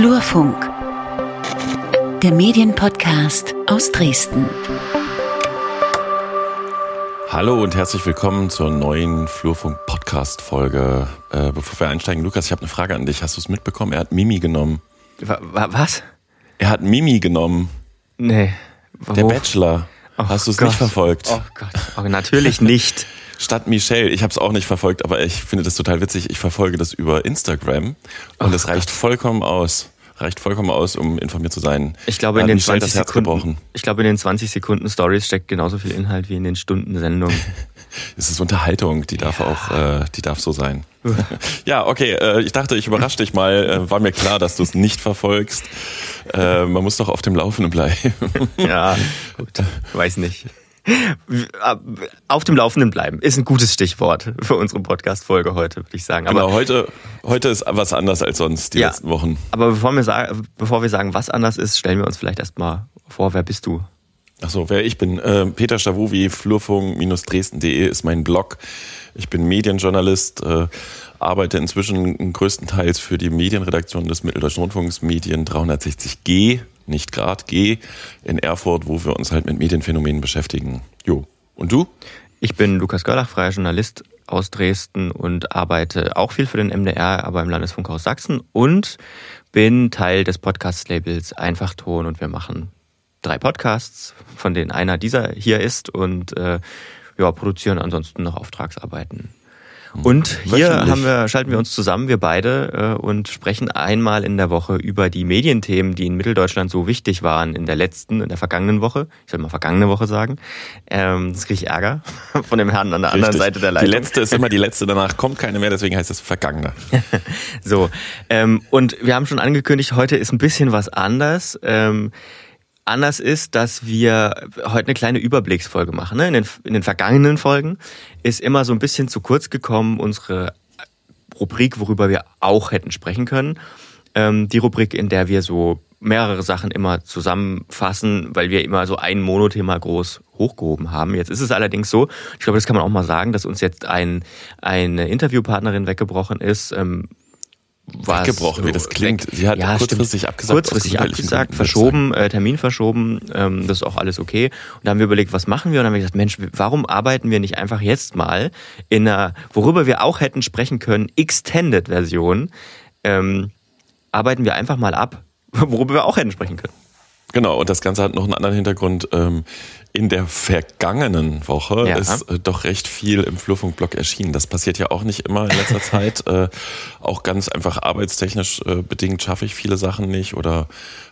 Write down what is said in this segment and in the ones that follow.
Flurfunk, der Medienpodcast aus Dresden. Hallo und herzlich willkommen zur neuen Flurfunk-Podcast-Folge. Äh, bevor wir einsteigen, Lukas, ich habe eine Frage an dich. Hast du es mitbekommen? Er hat Mimi genommen. Was? Er hat Mimi genommen. Nee. Der Bachelor. Oh Hast du es nicht verfolgt? Oh Gott, oh, natürlich nicht. Statt Michelle, ich habe es auch nicht verfolgt, aber ich finde das total witzig. Ich verfolge das über Instagram und es reicht vollkommen aus. Reicht vollkommen aus, um informiert zu sein. Ich glaube, in den 20 Sekunden, ich glaube, in den 20 Sekunden Stories steckt genauso viel Inhalt wie in den Stunden Sendung. es ist Unterhaltung, die darf ja. auch, äh, die darf so sein. ja, okay, äh, ich dachte, ich überrasche dich mal. Äh, war mir klar, dass du es nicht verfolgst. Äh, man muss doch auf dem Laufenden bleiben. ja, gut, weiß nicht. Auf dem Laufenden bleiben ist ein gutes Stichwort für unsere Podcast-Folge heute, würde ich sagen. Aber genau, heute, heute ist was anders als sonst die ja, letzten Wochen. Aber bevor wir, sagen, bevor wir sagen, was anders ist, stellen wir uns vielleicht erstmal vor, wer bist du? Achso, wer ich bin. Äh, Peter Stavovi, flurfunk-dresden.de ist mein Blog. Ich bin Medienjournalist, äh, arbeite inzwischen größtenteils für die Medienredaktion des Mitteldeutschen Rundfunks Medien 360G nicht Grad G in Erfurt, wo wir uns halt mit Medienphänomenen beschäftigen. Jo. Und du? Ich bin Lukas Görlach, freier Journalist aus Dresden und arbeite auch viel für den MDR, aber im Landesfunkhaus Sachsen und bin Teil des Podcast-Labels Einfachton und wir machen drei Podcasts, von denen einer dieser hier ist und äh, ja, produzieren ansonsten noch Auftragsarbeiten. Und hier haben wir, schalten wir uns zusammen, wir beide, äh, und sprechen einmal in der Woche über die Medienthemen, die in Mitteldeutschland so wichtig waren in der letzten, in der vergangenen Woche. Ich soll mal vergangene Woche sagen. Ähm, das kriege ich Ärger von dem Herrn an der Richtig. anderen Seite der Leitung. Die letzte ist immer die letzte, danach kommt keine mehr, deswegen heißt es vergangene. so, ähm, und wir haben schon angekündigt, heute ist ein bisschen was anders. Ähm, anders ist, dass wir heute eine kleine Überblicksfolge machen. Ne? In, den, in den vergangenen Folgen ist immer so ein bisschen zu kurz gekommen unsere Rubrik, worüber wir auch hätten sprechen können. Ähm, die Rubrik, in der wir so mehrere Sachen immer zusammenfassen, weil wir immer so ein Monothema groß hochgehoben haben. Jetzt ist es allerdings so, ich glaube, das kann man auch mal sagen, dass uns jetzt ein, eine Interviewpartnerin weggebrochen ist, ähm, was weggebrochen, wie das klingt. Sie hat ja, kurzfristig stimmt. abgesagt. Kurzfristig abgesagt, verschoben, äh, Termin verschoben, ähm, das ist auch alles okay. Und da haben wir überlegt, was machen wir? Und dann haben wir gesagt, Mensch, warum arbeiten wir nicht einfach jetzt mal in einer, worüber wir auch hätten sprechen können, Extended-Version, ähm, arbeiten wir einfach mal ab, worüber wir auch hätten sprechen können. Genau, und das Ganze hat noch einen anderen Hintergrund. Ähm, in der vergangenen Woche ja. ist äh, doch recht viel im Flurfunkblog erschienen. Das passiert ja auch nicht immer in letzter Zeit. Äh, auch ganz einfach arbeitstechnisch äh, bedingt schaffe ich viele Sachen nicht oder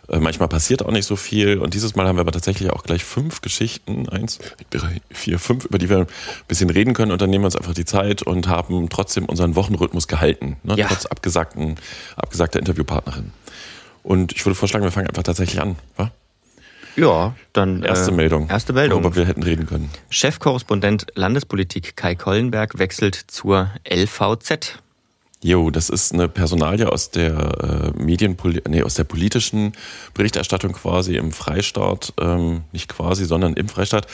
äh, manchmal passiert auch nicht so viel. Und dieses Mal haben wir aber tatsächlich auch gleich fünf Geschichten, eins, drei, vier, fünf, über die wir ein bisschen reden können. Und dann nehmen wir uns einfach die Zeit und haben trotzdem unseren Wochenrhythmus gehalten, ne? ja. trotz abgesagten, abgesagter Interviewpartnerin. Und ich würde vorschlagen, wir fangen einfach tatsächlich an, wa? Ja, dann. Erste äh, Meldung. Erste Meldung. Worüber wir hätten reden können. Chefkorrespondent Landespolitik Kai Kollenberg wechselt zur LVZ. Jo, das ist eine Personalie aus der äh, Medienpoli nee, aus der politischen Berichterstattung quasi im Freistaat, ähm, nicht quasi, sondern im Freistaat.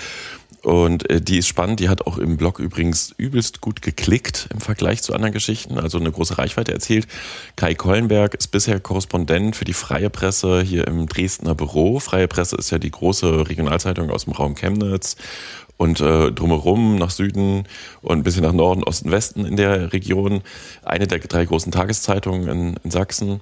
Und äh, die ist spannend, die hat auch im Blog übrigens übelst gut geklickt im Vergleich zu anderen Geschichten, also eine große Reichweite erzielt. Kai Kollenberg ist bisher Korrespondent für die Freie Presse hier im Dresdner Büro. Freie Presse ist ja die große Regionalzeitung aus dem Raum Chemnitz und äh, drumherum nach Süden und ein bisschen nach Norden, Osten, Westen in der Region. Eine der drei großen Tageszeitungen in, in Sachsen.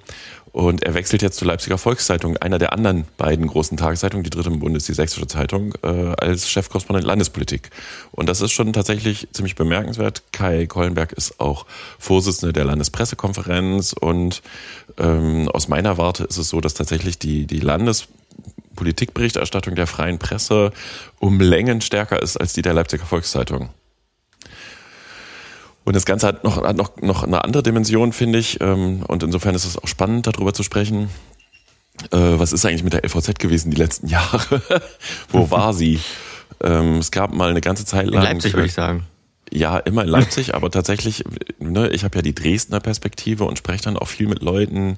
Und er wechselt jetzt zur Leipziger Volkszeitung, einer der anderen beiden großen Tageszeitungen, die dritte im Bund ist die Sächsische Zeitung, äh, als Chefkorrespondent Landespolitik. Und das ist schon tatsächlich ziemlich bemerkenswert. Kai Kollenberg ist auch Vorsitzender der Landespressekonferenz und ähm, aus meiner Warte ist es so, dass tatsächlich die, die Landespolitikberichterstattung der freien Presse um Längen stärker ist als die der Leipziger Volkszeitung. Und das Ganze hat noch, hat noch, noch eine andere Dimension, finde ich. Ähm, und insofern ist es auch spannend, darüber zu sprechen. Äh, was ist eigentlich mit der LVZ gewesen die letzten Jahre? Wo war sie? Ähm, es gab mal eine ganze Zeit lang. In Leipzig, würde ich sagen. Ja, immer in Leipzig, aber tatsächlich, ne, ich habe ja die Dresdner Perspektive und spreche dann auch viel mit Leuten,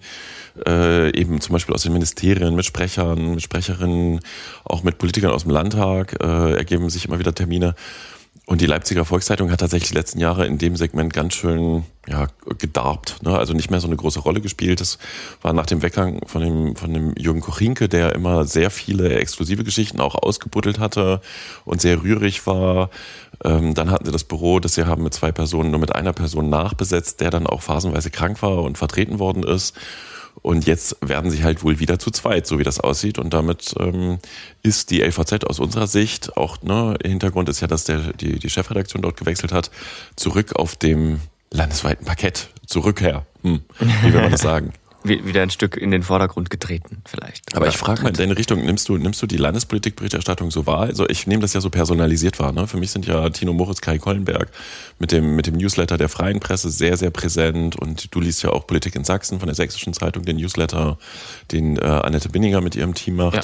äh, eben zum Beispiel aus den Ministerien, mit Sprechern, mit Sprecherinnen, auch mit Politikern aus dem Landtag, äh, ergeben sich immer wieder Termine. Und die Leipziger Volkszeitung hat tatsächlich die letzten Jahre in dem Segment ganz schön ja, gedarbt, ne? also nicht mehr so eine große Rolle gespielt. Das war nach dem Weggang von dem, von dem Jürgen Kochinke, der immer sehr viele exklusive Geschichten auch ausgebuddelt hatte und sehr rührig war. Ähm, dann hatten sie das Büro, das sie haben mit zwei Personen, nur mit einer Person nachbesetzt, der dann auch phasenweise krank war und vertreten worden ist. Und jetzt werden sie halt wohl wieder zu zweit, so wie das aussieht. Und damit ähm, ist die LVZ aus unserer Sicht, auch ne, Hintergrund ist ja, dass der, die, die Chefredaktion dort gewechselt hat, zurück auf dem landesweiten Parkett, zurückher. Hm, wie will man das sagen? wieder ein Stück in den Vordergrund getreten, vielleicht. Aber ich frage mal in deine Richtung, nimmst du, nimmst du die Landespolitikberichterstattung so wahr? Also ich nehme das ja so personalisiert wahr. Ne? Für mich sind ja Tino Moritz, Kai Kollenberg mit dem, mit dem Newsletter der Freien Presse sehr, sehr präsent und du liest ja auch Politik in Sachsen von der Sächsischen Zeitung, den Newsletter, den äh, Annette Binninger mit ihrem Team macht. Ja.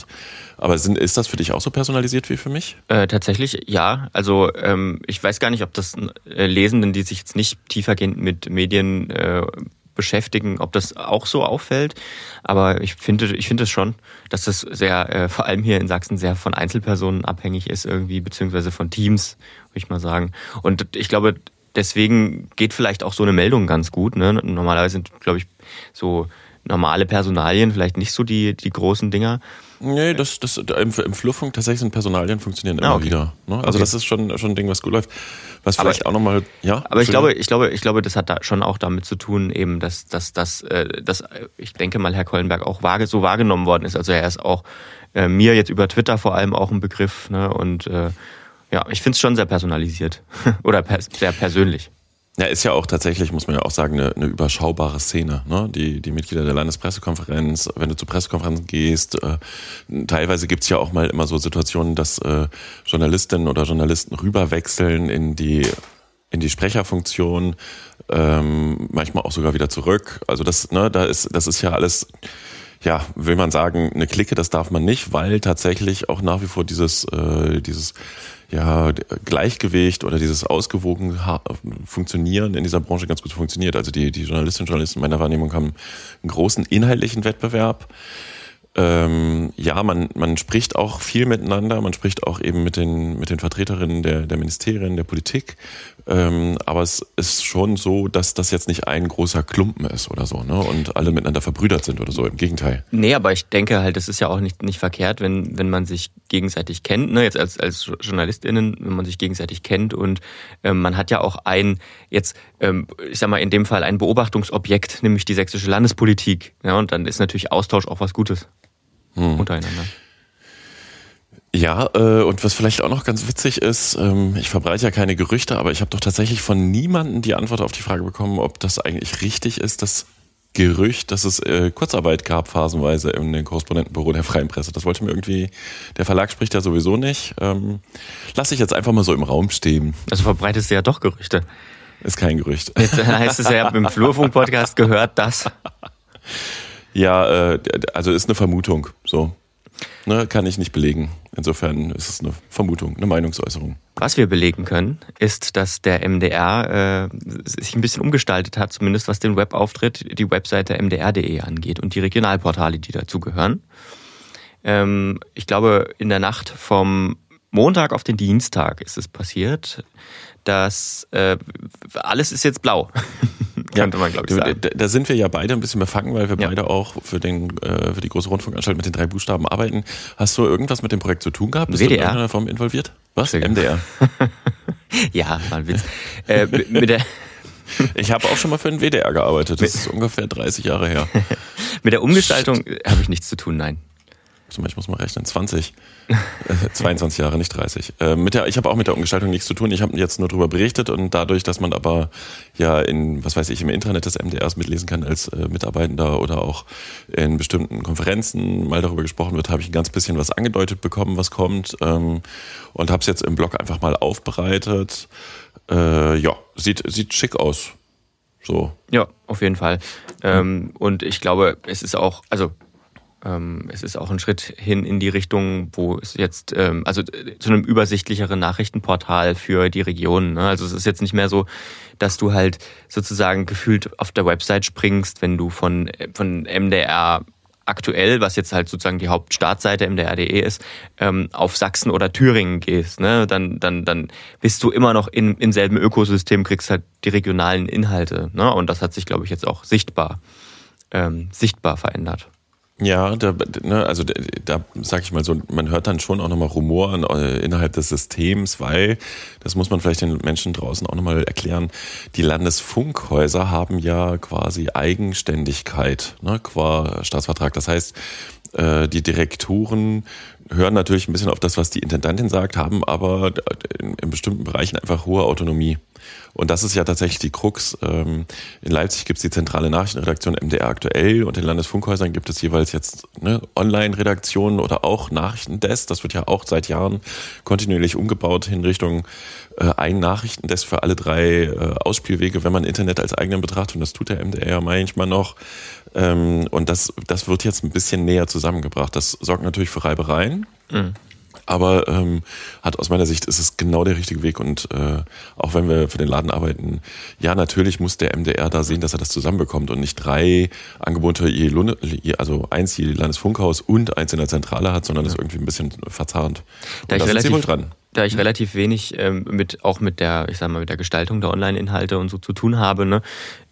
Aber sind, ist das für dich auch so personalisiert wie für mich? Äh, tatsächlich ja. Also ähm, ich weiß gar nicht, ob das äh, Lesenden, die sich jetzt nicht tiefergehend mit Medien äh, beschäftigen, ob das auch so auffällt. Aber ich finde, ich finde es schon, dass das sehr, äh, vor allem hier in Sachsen, sehr von Einzelpersonen abhängig ist irgendwie, beziehungsweise von Teams, würde ich mal sagen. Und ich glaube, deswegen geht vielleicht auch so eine Meldung ganz gut. Ne? Normalerweise sind, glaube ich, so normale Personalien vielleicht nicht so die, die großen Dinger. Nee, das, das, im, im Flurfunk tatsächlich sind Personalien funktionieren immer ah, okay. wieder. Ne? Also okay. das ist schon, schon ein Ding, was gut läuft. Was vielleicht aber, auch nochmal, ja. Aber ich glaube, ich glaube, ich glaube, das hat da schon auch damit zu tun, eben, dass, dass, dass, äh, dass ich denke mal, Herr Kollenberg auch vage, so wahrgenommen worden ist. Also er ist auch äh, mir jetzt über Twitter vor allem auch ein Begriff. Ne? Und äh, ja, ich finde es schon sehr personalisiert oder per, sehr persönlich. Ja, ist ja auch tatsächlich, muss man ja auch sagen, eine, eine überschaubare Szene. Ne? Die, die Mitglieder der Landespressekonferenz, wenn du zur Pressekonferenz gehst, äh, teilweise gibt's ja auch mal immer so Situationen, dass äh, Journalistinnen oder Journalisten rüberwechseln in die in die Sprecherfunktion, ähm, manchmal auch sogar wieder zurück. Also das, ne, da ist, das ist ja alles, ja, will man sagen, eine Clique, das darf man nicht, weil tatsächlich auch nach wie vor dieses, äh, dieses ja, Gleichgewicht oder dieses ausgewogen Funktionieren in dieser Branche ganz gut funktioniert. Also die, die Journalistinnen und Journalisten meiner Wahrnehmung haben einen großen inhaltlichen Wettbewerb. Ähm, ja, man, man spricht auch viel miteinander, man spricht auch eben mit den, mit den Vertreterinnen der, der Ministerien, der Politik. Ähm, aber es ist schon so, dass das jetzt nicht ein großer Klumpen ist oder so, ne? Und alle miteinander verbrüdert sind oder so. Im Gegenteil. Nee, aber ich denke halt, es ist ja auch nicht, nicht verkehrt, wenn, wenn man sich gegenseitig kennt, ne? Jetzt als, als JournalistInnen, wenn man sich gegenseitig kennt und ähm, man hat ja auch ein, jetzt, ähm, ich sag mal, in dem Fall ein Beobachtungsobjekt, nämlich die sächsische Landespolitik. Ja, und dann ist natürlich Austausch auch was Gutes hm. untereinander. Ja, äh, und was vielleicht auch noch ganz witzig ist, ähm, ich verbreite ja keine Gerüchte, aber ich habe doch tatsächlich von niemandem die Antwort auf die Frage bekommen, ob das eigentlich richtig ist, das Gerücht, dass es äh, Kurzarbeit gab phasenweise in den Korrespondentenbüro der Freien Presse. Das wollte mir irgendwie, der Verlag spricht ja sowieso nicht. Ähm, lass ich jetzt einfach mal so im Raum stehen. Also verbreitest du ja doch Gerüchte. Ist kein Gerücht. Jetzt heißt es ja im Flurfunk-Podcast gehört das. Ja, äh, also ist eine Vermutung. So. Ne, kann ich nicht belegen. Insofern ist es eine Vermutung, eine Meinungsäußerung. Was wir belegen können, ist, dass der MDR äh, sich ein bisschen umgestaltet hat, zumindest was den Webauftritt, die Webseite mdr.de angeht und die Regionalportale, die dazugehören. Ähm, ich glaube, in der Nacht vom Montag auf den Dienstag ist es passiert, dass äh, alles ist jetzt blau. Könnte man, glaube ich, sagen. Da, da, sind wir ja beide ein bisschen befangen, weil wir ja. beide auch für, den, äh, für die große Rundfunkanstalt mit den drei Buchstaben arbeiten. Hast du irgendwas mit dem Projekt zu tun gehabt? Bist WDR. du in irgendeiner Form involviert? Was? MDR. ja, mal Witz. äh, mit der ich habe auch schon mal für den WDR gearbeitet. Das ist ungefähr 30 Jahre her. mit der Umgestaltung habe ich nichts zu tun, nein. Zum Beispiel muss man rechnen, 20, äh, 22 Jahre, nicht 30. Äh, mit der, ich habe auch mit der Umgestaltung nichts zu tun. Ich habe jetzt nur darüber berichtet und dadurch, dass man aber ja in, was weiß ich, im Internet des MDRs mitlesen kann als äh, Mitarbeitender oder auch in bestimmten Konferenzen mal darüber gesprochen wird, habe ich ein ganz bisschen was angedeutet bekommen, was kommt ähm, und habe es jetzt im Blog einfach mal aufbereitet. Äh, ja, sieht, sieht schick aus. So. Ja, auf jeden Fall. Ähm, und ich glaube, es ist auch, also es ist auch ein Schritt hin in die Richtung, wo es jetzt, ähm, also äh, zu einem übersichtlicheren Nachrichtenportal für die Region. Ne? Also es ist jetzt nicht mehr so, dass du halt sozusagen gefühlt auf der Website springst, wenn du von, von MDR aktuell, was jetzt halt sozusagen die Hauptstartseite mdr.de ist, ähm, auf Sachsen oder Thüringen gehst, ne, dann, dann, dann bist du immer noch in, im selben Ökosystem, kriegst halt die regionalen Inhalte. Ne? Und das hat sich, glaube ich, jetzt auch sichtbar, ähm, sichtbar verändert. Ja, da, ne, also da, da sag ich mal so, man hört dann schon auch nochmal Rumor äh, innerhalb des Systems, weil, das muss man vielleicht den Menschen draußen auch nochmal erklären, die Landesfunkhäuser haben ja quasi Eigenständigkeit ne, qua Staatsvertrag. Das heißt, äh, die Direktoren hören natürlich ein bisschen auf das, was die Intendantin sagt, haben aber in, in bestimmten Bereichen einfach hohe Autonomie. Und das ist ja tatsächlich die Krux. Ähm, in Leipzig gibt es die zentrale Nachrichtenredaktion MDR aktuell und in Landesfunkhäusern gibt es jeweils jetzt ne, Online-Redaktionen oder auch Nachrichtendesk. Das wird ja auch seit Jahren kontinuierlich umgebaut in Richtung äh, ein Nachrichtendesk für alle drei äh, Ausspielwege, wenn man Internet als eigenen betrachtet. Und das tut der MDR ja manchmal noch. Ähm, und das, das wird jetzt ein bisschen näher zusammengebracht. Das sorgt natürlich für Reibereien. Mhm. Aber ähm, hat aus meiner Sicht ist es genau der richtige Weg und äh, auch wenn wir für den Laden arbeiten, ja natürlich muss der MDR da sehen, dass er das zusammenbekommt und nicht drei Angebote je, Lunde, also eins je Landesfunkhaus und eins in der Zentrale hat, sondern ja. das irgendwie ein bisschen verzahnt. Da ich, relativ, da ich relativ wenig ähm, mit auch mit der, ich sag mal, mit der Gestaltung der Online-Inhalte und so zu tun habe, ne,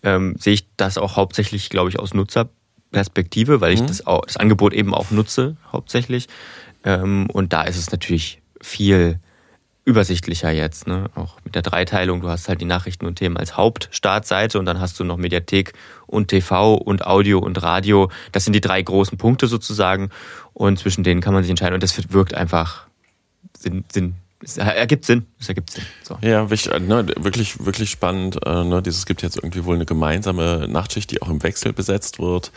ähm, sehe ich das auch hauptsächlich, glaube ich, aus Nutzerperspektive, weil ich mhm. das, auch, das Angebot eben auch nutze, hauptsächlich. Ähm, und da ist es natürlich viel übersichtlicher jetzt, ne? auch mit der Dreiteilung. Du hast halt die Nachrichten und Themen als Hauptstartseite und dann hast du noch Mediathek und TV und Audio und Radio. Das sind die drei großen Punkte sozusagen und zwischen denen kann man sich entscheiden und das wirkt einfach Sinn, Sinn es ergibt Sinn. Es ergibt Sinn. So. Ja, wichtig, ne, wirklich, wirklich spannend. Äh, ne, dieses gibt jetzt irgendwie wohl eine gemeinsame Nachtschicht, die auch im Wechsel besetzt wird.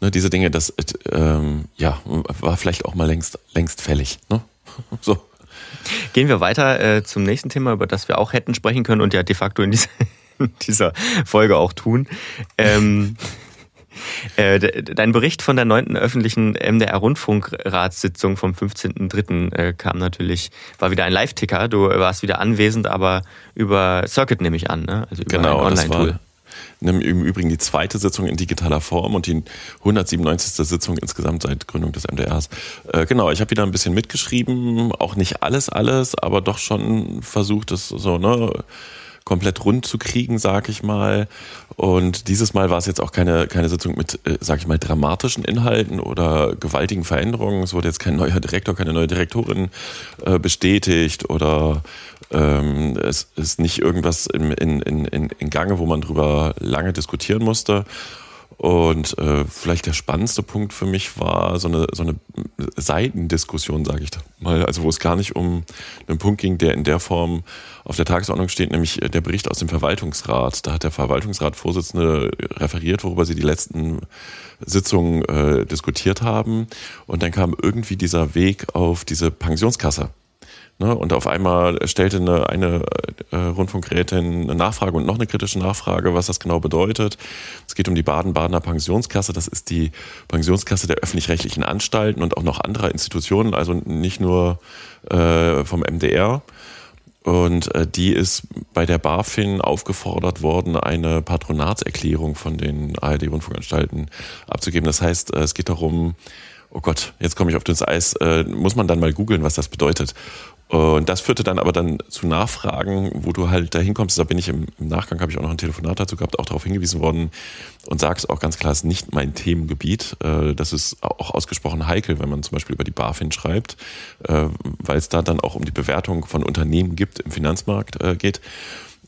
Ne, diese Dinge, das ähm, ja, war vielleicht auch mal längst, längst fällig. Ne? So. Gehen wir weiter äh, zum nächsten Thema, über das wir auch hätten sprechen können und ja de facto in dieser, in dieser Folge auch tun. Ähm, äh, dein Bericht von der neunten öffentlichen MDR-Rundfunkratssitzung vom 15.03. Äh, kam natürlich, war wieder ein Live-Ticker. Du warst wieder anwesend, aber über Circuit nehme ich an, ne? Also über genau, ein Online-Tool. Im Übrigen die zweite Sitzung in digitaler Form und die 197. Sitzung insgesamt seit Gründung des MDRs. Äh, genau, ich habe wieder ein bisschen mitgeschrieben, auch nicht alles, alles, aber doch schon versucht, es so, ne, komplett rund zu kriegen, sag ich mal. Und dieses Mal war es jetzt auch keine, keine Sitzung mit, äh, sag ich mal, dramatischen Inhalten oder gewaltigen Veränderungen. Es wurde jetzt kein neuer Direktor, keine neue Direktorin äh, bestätigt oder ähm, es ist nicht irgendwas in, in, in, in Gange, wo man drüber lange diskutieren musste. Und äh, vielleicht der spannendste Punkt für mich war so eine, so eine Seitendiskussion, sage ich mal, also wo es gar nicht um einen Punkt ging, der in der Form auf der Tagesordnung steht, nämlich der Bericht aus dem Verwaltungsrat. Da hat der Verwaltungsrat-Vorsitzende referiert, worüber sie die letzten Sitzungen äh, diskutiert haben. Und dann kam irgendwie dieser Weg auf diese Pensionskasse. Ne? Und auf einmal stellte eine, eine äh, Rundfunkrätin eine Nachfrage und noch eine kritische Nachfrage, was das genau bedeutet. Es geht um die Baden-Badener Pensionskasse. Das ist die Pensionskasse der öffentlich-rechtlichen Anstalten und auch noch anderer Institutionen, also nicht nur äh, vom MDR. Und äh, die ist bei der BaFin aufgefordert worden, eine Patronatserklärung von den ARD-Rundfunkanstalten abzugeben. Das heißt, äh, es geht darum, oh Gott, jetzt komme ich auf das Eis, äh, muss man dann mal googeln, was das bedeutet. Und das führte dann aber dann zu Nachfragen, wo du halt dahin kommst. Da bin ich im, im Nachgang, habe ich auch noch ein Telefonat dazu gehabt, auch darauf hingewiesen worden und sagst auch ganz klar, es ist nicht mein Themengebiet. Äh, das ist auch ausgesprochen heikel, wenn man zum Beispiel über die BaFin schreibt, äh, weil es da dann auch um die Bewertung von Unternehmen gibt im Finanzmarkt äh, geht.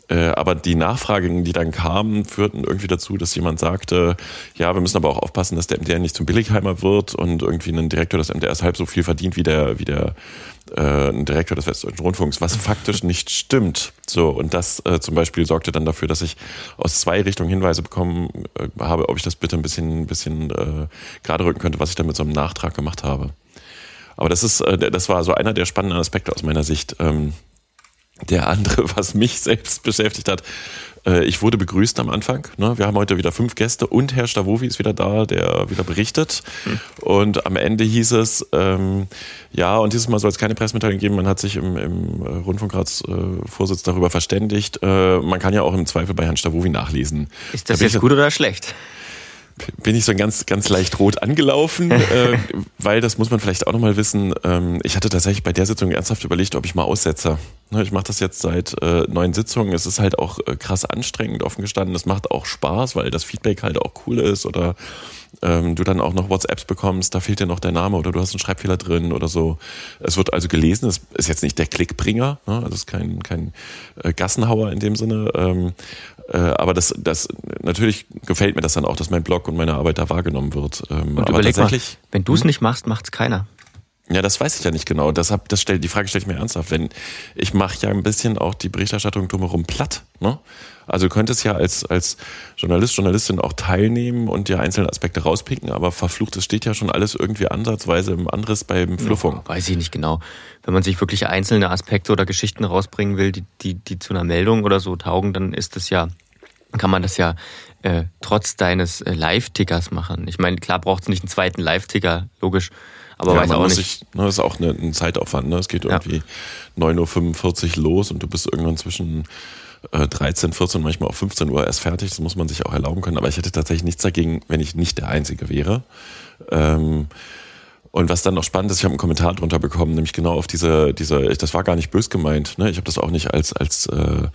Äh, aber die Nachfragen, die dann kamen, führten irgendwie dazu, dass jemand sagte, ja, wir müssen aber auch aufpassen, dass der MDR nicht zum Billigheimer wird und irgendwie ein Direktor des MDRs halb so viel verdient wie der, wie der äh, ein Direktor des Westdeutschen Rundfunks, was faktisch nicht stimmt. So, und das äh, zum Beispiel sorgte dann dafür, dass ich aus zwei Richtungen Hinweise bekommen äh, habe, ob ich das bitte ein bisschen, ein bisschen äh, gerade rücken könnte, was ich dann mit so einem Nachtrag gemacht habe. Aber das ist, äh, das war so einer der spannenden Aspekte aus meiner Sicht. Ähm, der andere, was mich selbst beschäftigt hat, äh, ich wurde begrüßt am Anfang. Ne? Wir haben heute wieder fünf Gäste und Herr Stavovi ist wieder da, der wieder berichtet. Hm. Und am Ende hieß es, ähm, ja, und dieses Mal soll es keine Pressemitteilung geben. Man hat sich im, im äh, Rundfunkratsvorsitz äh, darüber verständigt. Äh, man kann ja auch im Zweifel bei Herrn Stavovi nachlesen. Ist das jetzt gut oder schlecht? Bin ich so ganz, ganz leicht rot angelaufen, äh, weil das muss man vielleicht auch nochmal wissen. Ähm, ich hatte tatsächlich bei der Sitzung ernsthaft überlegt, ob ich mal aussetze. Ne, ich mache das jetzt seit äh, neun Sitzungen. Es ist halt auch äh, krass anstrengend, offen gestanden. Es macht auch Spaß, weil das Feedback halt auch cool ist oder ähm, du dann auch noch WhatsApps bekommst, da fehlt dir noch der Name oder du hast einen Schreibfehler drin oder so. Es wird also gelesen, es ist jetzt nicht der Klickbringer, ne? also es ist kein, kein äh, Gassenhauer in dem Sinne. Ähm, äh, aber das, das natürlich gefällt mir das dann auch, dass mein Blog und meine Arbeit da wahrgenommen wird. Ähm, und aber überleg mal, wenn du es hm? nicht machst, macht es keiner. Ja, das weiß ich ja nicht genau. Deshalb, das stellt, die Frage stelle ich mir ernsthaft. Wenn ich mache ja ein bisschen auch die Berichterstattung drumherum platt. Ne? Also du könntest ja als, als Journalist, Journalistin auch teilnehmen und dir einzelne Aspekte rauspicken, aber verflucht, es steht ja schon alles irgendwie ansatzweise im anderes beim Fluffung. Ja, weiß ich nicht genau. Wenn man sich wirklich einzelne Aspekte oder Geschichten rausbringen will, die, die, die zu einer Meldung oder so taugen, dann ist das ja, kann man das ja äh, trotz deines äh, Live-Tickers machen. Ich meine, klar braucht es nicht einen zweiten Live-Ticker, logisch. Aber ja, weiß auch nicht. Sich, ne, das ist auch eine, ein Zeitaufwand. Ne? Es geht irgendwie ja. 9.45 Uhr los und du bist irgendwann zwischen 13, äh, 14, manchmal auch 15 Uhr erst fertig. Das muss man sich auch erlauben können. Aber ich hätte tatsächlich nichts dagegen, wenn ich nicht der Einzige wäre. Ähm, und was dann noch spannend ist, ich habe einen Kommentar drunter bekommen, nämlich genau auf diese, diese, das war gar nicht bös gemeint. Ne? Ich habe das auch nicht als, als äh,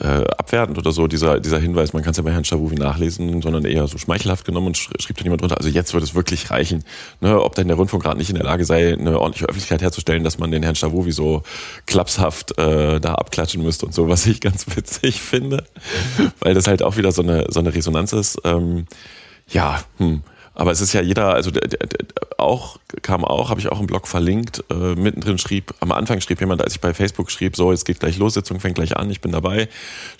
äh, abwertend oder so, dieser, dieser Hinweis, man kann es ja bei Herrn Schawuwi nachlesen, sondern eher so schmeichelhaft genommen und schrieb dann jemand drunter, also jetzt wird es wirklich reichen, ne, ob denn der Rundfunkrat nicht in der Lage sei, eine ordentliche Öffentlichkeit herzustellen, dass man den Herrn Schawuwi so klapshaft äh, da abklatschen müsste und so, was ich ganz witzig finde, weil das halt auch wieder so eine, so eine Resonanz ist. Ähm, ja, hm. Aber es ist ja jeder, also auch kam auch, habe ich auch im Blog verlinkt, äh, mittendrin schrieb, am Anfang schrieb jemand, als ich bei Facebook schrieb, so, jetzt geht gleich los, Sitzung fängt gleich an, ich bin dabei,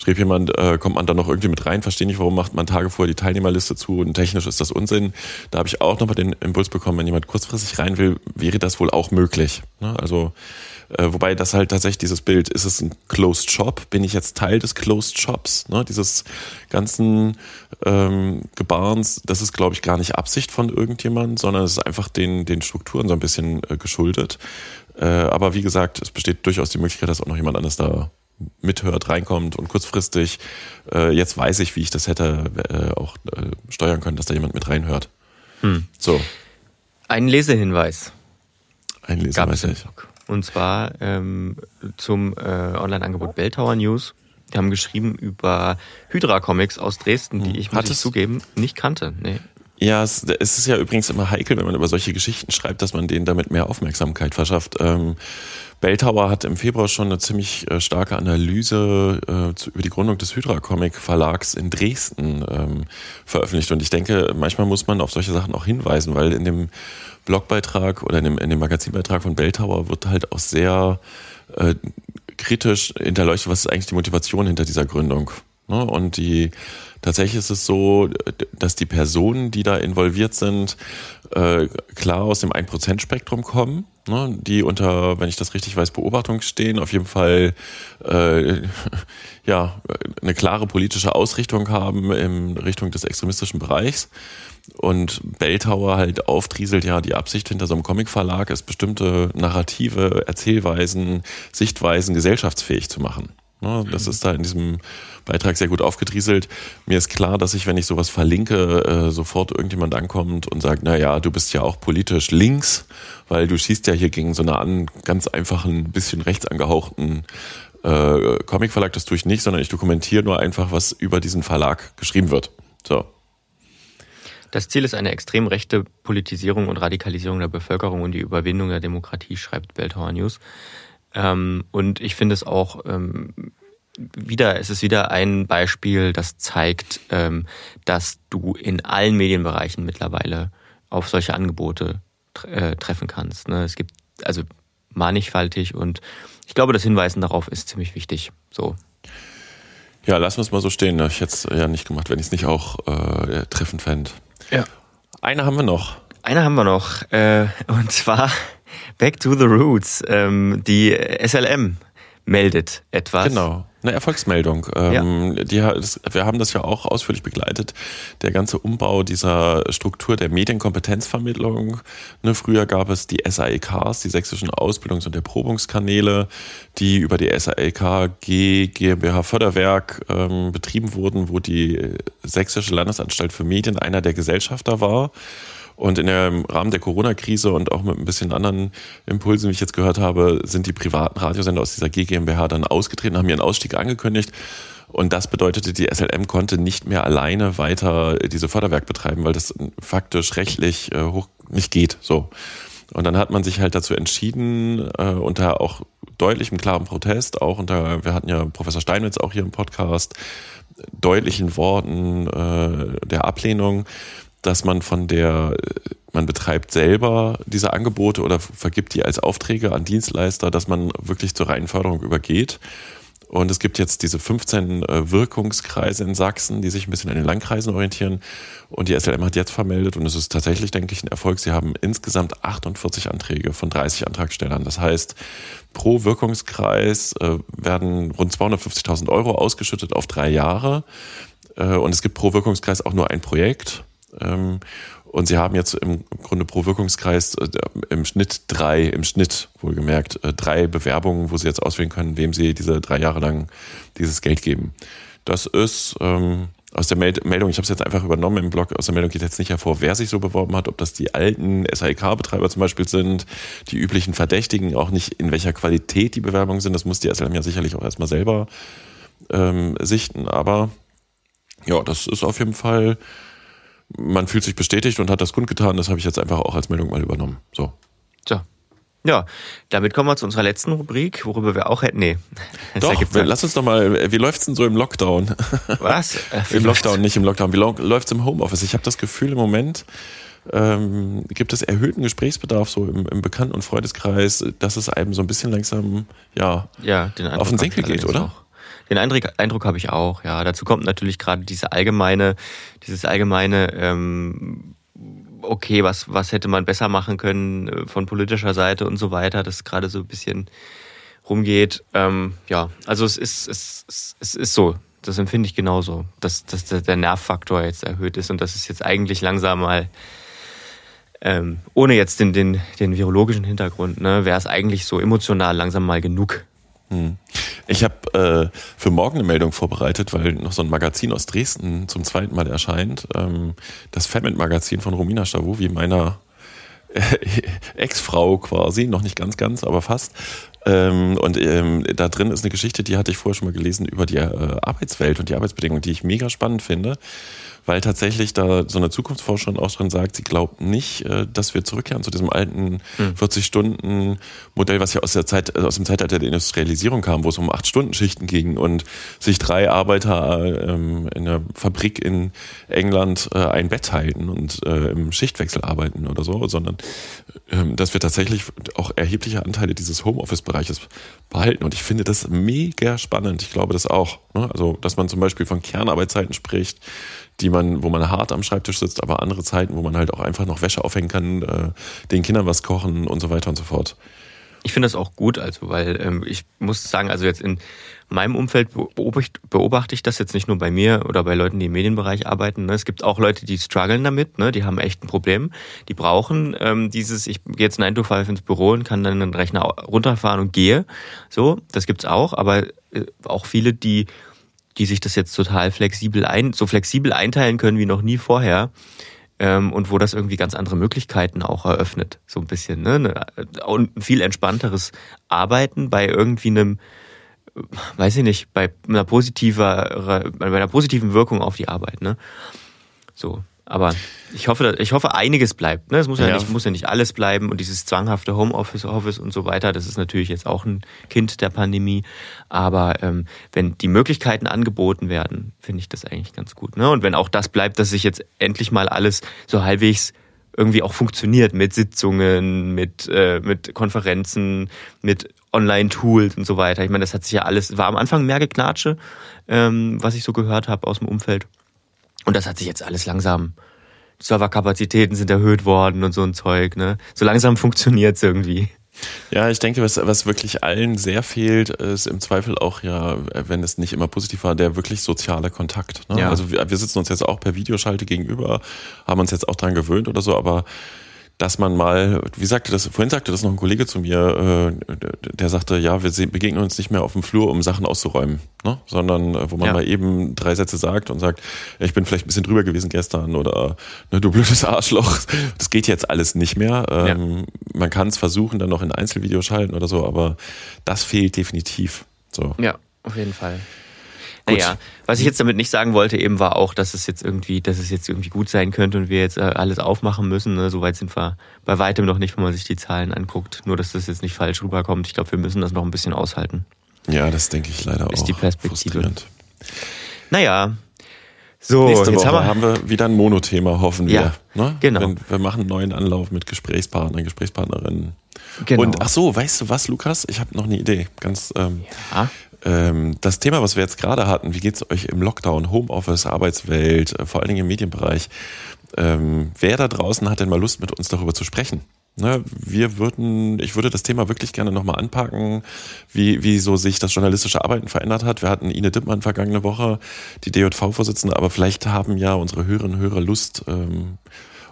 schrieb jemand, äh, kommt man da noch irgendwie mit rein, verstehe nicht, warum macht man Tage vorher die Teilnehmerliste zu und technisch ist das Unsinn. Da habe ich auch nochmal den Impuls bekommen, wenn jemand kurzfristig rein will, wäre das wohl auch möglich. Ne? Also äh, wobei das halt tatsächlich dieses Bild, ist es ein Closed Shop? Bin ich jetzt Teil des Closed Shops? Ne? Dieses ganzen ähm, Gebarens, das ist, glaube ich, gar nicht Absicht von irgendjemand, sondern es ist einfach den, den Strukturen so ein bisschen äh, geschuldet. Äh, aber wie gesagt, es besteht durchaus die Möglichkeit, dass auch noch jemand anderes da mithört, reinkommt und kurzfristig, äh, jetzt weiß ich, wie ich das hätte äh, auch äh, steuern können, dass da jemand mit reinhört. Hm. So. Ein Lesehinweis. Ein Lesehinweis. Und zwar ähm, zum äh, Online-Angebot Belltower News. Die haben geschrieben über Hydra-Comics aus Dresden, die hm. ich, muss ich zugeben, nicht kannte. Nee. Ja, es, ist ja übrigens immer heikel, wenn man über solche Geschichten schreibt, dass man denen damit mehr Aufmerksamkeit verschafft. Ähm, Belltower hat im Februar schon eine ziemlich äh, starke Analyse äh, zu, über die Gründung des Hydra Comic Verlags in Dresden ähm, veröffentlicht. Und ich denke, manchmal muss man auf solche Sachen auch hinweisen, weil in dem Blogbeitrag oder in dem, in dem Magazinbeitrag von Belltower wird halt auch sehr äh, kritisch hinterleuchtet, was ist eigentlich die Motivation hinter dieser Gründung. Ne? Und die tatsächlich ist es so, dass die Personen, die da involviert sind, äh, klar aus dem 1%-Spektrum kommen, ne? die unter, wenn ich das richtig weiß, Beobachtung stehen, auf jeden Fall äh, ja eine klare politische Ausrichtung haben in Richtung des extremistischen Bereichs und Belltower halt auftrieselt, ja, die Absicht hinter so einem Comicverlag ist, bestimmte Narrative, Erzählweisen, Sichtweisen gesellschaftsfähig zu machen. Ne, das ist da in diesem Beitrag sehr gut aufgedrieselt. Mir ist klar, dass ich, wenn ich sowas verlinke, äh, sofort irgendjemand ankommt und sagt, na ja, du bist ja auch politisch links, weil du schießt ja hier gegen so einen ganz einfachen, bisschen rechts angehauchten äh, Comicverlag. Das tue ich nicht, sondern ich dokumentiere nur einfach, was über diesen Verlag geschrieben wird. So. Das Ziel ist eine extrem rechte Politisierung und Radikalisierung der Bevölkerung und die Überwindung der Demokratie, schreibt Belltower News. Ähm, und ich finde es auch ähm, wieder, es ist wieder ein Beispiel, das zeigt, ähm, dass du in allen Medienbereichen mittlerweile auf solche Angebote äh, treffen kannst. Ne? Es gibt also mannigfaltig und ich glaube, das Hinweisen darauf ist ziemlich wichtig. So. Ja, lassen wir es mal so stehen. Ne? Ich hätte es ja nicht gemacht, wenn ich es nicht auch äh, treffend fände. Ja. Eine haben wir noch. Eine haben wir noch. Äh, und zwar Back to the Roots. Ähm, die SLM meldet etwas. Genau. Eine Erfolgsmeldung. Ähm, ja. die, das, wir haben das ja auch ausführlich begleitet. Der ganze Umbau dieser Struktur der Medienkompetenzvermittlung. Ne, früher gab es die SAEKs, die sächsischen Ausbildungs- und Erprobungskanäle, die über die SAEK G GmbH Förderwerk ähm, betrieben wurden, wo die Sächsische Landesanstalt für Medien einer der Gesellschafter war. Und in der, im Rahmen der Corona-Krise und auch mit ein bisschen anderen Impulsen, wie ich jetzt gehört habe, sind die privaten Radiosender aus dieser GmbH dann ausgetreten, haben ihren Ausstieg angekündigt. Und das bedeutete, die SLM konnte nicht mehr alleine weiter diese Förderwerk betreiben, weil das faktisch rechtlich äh, hoch nicht geht. So. Und dann hat man sich halt dazu entschieden, äh, unter auch deutlichem klaren Protest, auch unter, wir hatten ja Professor Steinmetz auch hier im Podcast, deutlichen Worten äh, der Ablehnung, dass man von der, man betreibt selber diese Angebote oder vergibt die als Aufträge an Dienstleister, dass man wirklich zur reinen Förderung übergeht. Und es gibt jetzt diese 15 äh, Wirkungskreise in Sachsen, die sich ein bisschen an den Landkreisen orientieren. Und die SLM hat jetzt vermeldet, und es ist tatsächlich, denke ich, ein Erfolg, sie haben insgesamt 48 Anträge von 30 Antragstellern. Das heißt, pro Wirkungskreis äh, werden rund 250.000 Euro ausgeschüttet auf drei Jahre. Äh, und es gibt pro Wirkungskreis auch nur ein Projekt. Ähm, und sie haben jetzt im Grunde pro Wirkungskreis äh, im Schnitt drei, im Schnitt wohlgemerkt, äh, drei Bewerbungen, wo sie jetzt auswählen können, wem sie diese drei Jahre lang dieses Geld geben. Das ist ähm, aus der Meldung, ich habe es jetzt einfach übernommen im Blog, aus der Meldung geht jetzt nicht hervor, wer sich so beworben hat, ob das die alten SAIK-Betreiber zum Beispiel sind, die üblichen Verdächtigen, auch nicht in welcher Qualität die Bewerbungen sind, das muss die SLM ja sicherlich auch erstmal selber ähm, sichten, aber ja, das ist auf jeden Fall man fühlt sich bestätigt und hat das kundgetan. Das habe ich jetzt einfach auch als Meldung mal übernommen. So. So. Ja, damit kommen wir zu unserer letzten Rubrik, worüber wir auch hätten. Nee. Doch, wir, lass uns doch mal, wie läuft's denn so im Lockdown? Was? Äh, Im Lockdown, nicht im Lockdown. Wie läuft's im Homeoffice? Ich habe das Gefühl im Moment, ähm, gibt es erhöhten Gesprächsbedarf so im, im Bekannten- und Freundeskreis, dass es einem so ein bisschen langsam ja, ja den auf den Senkel geht, oder? Auch. Den Eindruck, Eindruck habe ich auch, ja. Dazu kommt natürlich gerade diese allgemeine, dieses allgemeine, ähm, okay, was, was hätte man besser machen können äh, von politischer Seite und so weiter, das gerade so ein bisschen rumgeht. Ähm, ja, also es ist, es, es, es ist so. Das empfinde ich genauso, dass, dass der Nervfaktor jetzt erhöht ist und dass es jetzt eigentlich langsam mal ähm, ohne jetzt den, den, den virologischen Hintergrund, ne, wäre es eigentlich so emotional langsam mal genug hm. Ich habe äh, für morgen eine Meldung vorbereitet, weil noch so ein Magazin aus Dresden zum zweiten Mal erscheint. Ähm, das Femit-Magazin von Romina Stavu, meiner äh, Ex-Frau quasi, noch nicht ganz, ganz, aber fast. Ähm, und ähm, da drin ist eine Geschichte, die hatte ich vorher schon mal gelesen über die äh, Arbeitswelt und die Arbeitsbedingungen, die ich mega spannend finde weil tatsächlich da so eine Zukunftsforscherin auch drin sagt, sie glaubt nicht, äh, dass wir zurückkehren zu diesem alten 40-Stunden-Modell, hm. was ja aus der Zeit, äh, aus dem Zeitalter der Industrialisierung kam, wo es um 8-Stunden-Schichten ging und sich drei Arbeiter ähm, in einer Fabrik in England äh, ein Bett halten und im Schichtwechsel arbeiten oder so, sondern ähm, dass wir tatsächlich auch erhebliche Anteile dieses Homeoffice-Bereiches behalten. Und ich finde das mega spannend. Ich glaube das auch. Ne? Also, dass man zum Beispiel von Kernarbeitszeiten spricht, die man, wo man hart am Schreibtisch sitzt, aber andere Zeiten, wo man halt auch einfach noch Wäsche aufhängen kann, äh, den Kindern was kochen und so weiter und so fort. Ich finde das auch gut, also weil ähm, ich muss sagen, also jetzt in meinem Umfeld beobachte, beobachte ich das jetzt nicht nur bei mir oder bei Leuten, die im Medienbereich arbeiten. Ne? Es gibt auch Leute, die strugglen damit, ne? die haben echt ein Problem. Die brauchen ähm, dieses, ich gehe jetzt 9 to 5 ins Büro und kann dann einen Rechner runterfahren und gehe. So, das gibt's auch, aber äh, auch viele, die die sich das jetzt total flexibel ein, so flexibel einteilen können wie noch nie vorher. Ähm, und wo das irgendwie ganz andere Möglichkeiten auch eröffnet, so ein bisschen, ne? ne und ein viel entspannteres Arbeiten bei irgendwie einem, weiß ich nicht, bei einer positiver, bei einer positiven Wirkung auf die Arbeit, ne? So. Aber ich hoffe, ich hoffe, einiges bleibt. Ne? Es muss ja, ja, nicht, muss ja nicht alles bleiben und dieses zwanghafte Homeoffice Office und so weiter, das ist natürlich jetzt auch ein Kind der Pandemie. Aber ähm, wenn die Möglichkeiten angeboten werden, finde ich das eigentlich ganz gut. Ne? Und wenn auch das bleibt, dass sich jetzt endlich mal alles so halbwegs irgendwie auch funktioniert mit Sitzungen, mit, äh, mit Konferenzen, mit Online-Tools und so weiter. Ich meine, das hat sich ja alles, war am Anfang mehr Geknatsche, ähm, was ich so gehört habe aus dem Umfeld. Und das hat sich jetzt alles langsam, Serverkapazitäten sind erhöht worden und so ein Zeug, ne? So langsam funktioniert's irgendwie. Ja, ich denke, was, was wirklich allen sehr fehlt, ist im Zweifel auch ja, wenn es nicht immer positiv war, der wirklich soziale Kontakt. Ne? Ja. Also wir, wir sitzen uns jetzt auch per Videoschalte gegenüber, haben uns jetzt auch dran gewöhnt oder so, aber dass man mal, wie sagte das, vorhin sagte das noch ein Kollege zu mir, äh, der sagte, ja, wir begegnen uns nicht mehr auf dem Flur, um Sachen auszuräumen, ne? sondern äh, wo man ja. mal eben drei Sätze sagt und sagt, ich bin vielleicht ein bisschen drüber gewesen gestern oder ne, du blödes Arschloch. Das geht jetzt alles nicht mehr. Ähm, ja. Man kann es versuchen, dann noch in Einzelvideos schalten oder so, aber das fehlt definitiv. So. Ja, auf jeden Fall. Naja, was ich jetzt damit nicht sagen wollte, eben war auch, dass es jetzt irgendwie, dass es jetzt irgendwie gut sein könnte und wir jetzt äh, alles aufmachen müssen. Ne? Soweit sind wir bei weitem noch nicht, wenn man sich die Zahlen anguckt. Nur, dass das jetzt nicht falsch rüberkommt. Ich glaube, wir müssen das noch ein bisschen aushalten. Ja, das denke ich leider Ist auch. Ist die Perspektive. Naja, so, Nächste jetzt Woche haben wir, haben wir wieder ein Monothema, hoffen wir. Ja, ne? genau. Wenn, wir machen einen neuen Anlauf mit Gesprächspartnern, Gesprächspartnerinnen. Genau. Und ach so, weißt du was, Lukas? Ich habe noch eine Idee. Ganz ähm, ja das Thema, was wir jetzt gerade hatten, wie geht es euch im Lockdown, Homeoffice, Arbeitswelt, äh, vor allen Dingen im Medienbereich? Ähm, wer da draußen hat denn mal Lust, mit uns darüber zu sprechen? Ne, wir würden, ich würde das Thema wirklich gerne nochmal anpacken, wie, wie so sich das journalistische Arbeiten verändert hat. Wir hatten Ine Dittmann vergangene Woche, die DJV-Vorsitzende, aber vielleicht haben ja unsere Hörerinnen und Hörer Lust, ähm,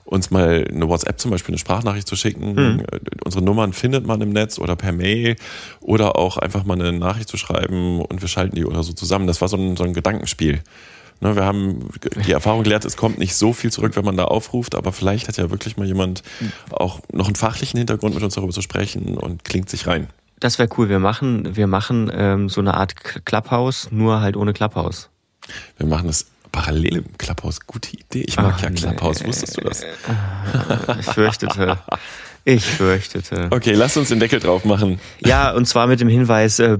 uns mal eine WhatsApp zum Beispiel, eine Sprachnachricht zu schicken. Mhm. Unsere Nummern findet man im Netz oder per Mail oder auch einfach mal eine Nachricht zu schreiben und wir schalten die oder so zusammen. Das war so ein, so ein Gedankenspiel. Ne, wir haben die Erfahrung gelehrt, es kommt nicht so viel zurück, wenn man da aufruft, aber vielleicht hat ja wirklich mal jemand auch noch einen fachlichen Hintergrund mit uns darüber zu sprechen und klingt sich rein. Das wäre cool. Wir machen, wir machen ähm, so eine Art Clubhouse, nur halt ohne Clubhouse. Wir machen es parallel im Clubhouse. Gute Idee. Ich mag Ach, ja Clubhouse. Nee. Wusstest du das? Ich fürchtete. Ich fürchtete. Okay, lasst uns den Deckel drauf machen. Ja, und zwar mit dem Hinweis, äh,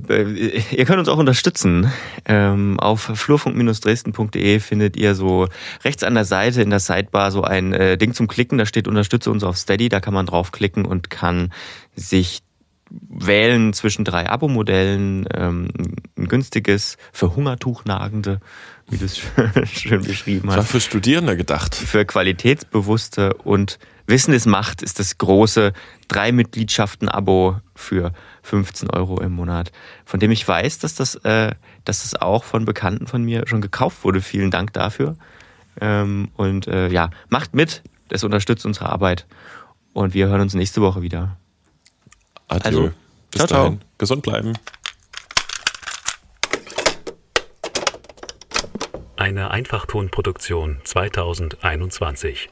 ihr könnt uns auch unterstützen. Ähm, auf flurfunk-dresden.de findet ihr so rechts an der Seite in der Sidebar so ein äh, Ding zum Klicken. Da steht Unterstütze uns auf Steady. Da kann man draufklicken und kann sich wählen zwischen drei Abo-Modellen, ähm, ein günstiges für Hungertuchnagende wie du es schön beschrieben hast. Das war für Studierende gedacht. Für Qualitätsbewusste und Wissen ist Macht ist das große drei Mitgliedschaften Abo für 15 Euro im Monat, von dem ich weiß, dass das, äh, dass das auch von Bekannten von mir schon gekauft wurde. Vielen Dank dafür. Ähm, und äh, ja, macht mit, das unterstützt unsere Arbeit. Und wir hören uns nächste Woche wieder. Adieu. Also, Bis ciao, dahin. Ciao. Gesund bleiben. Eine Einfachtonproduktion 2021.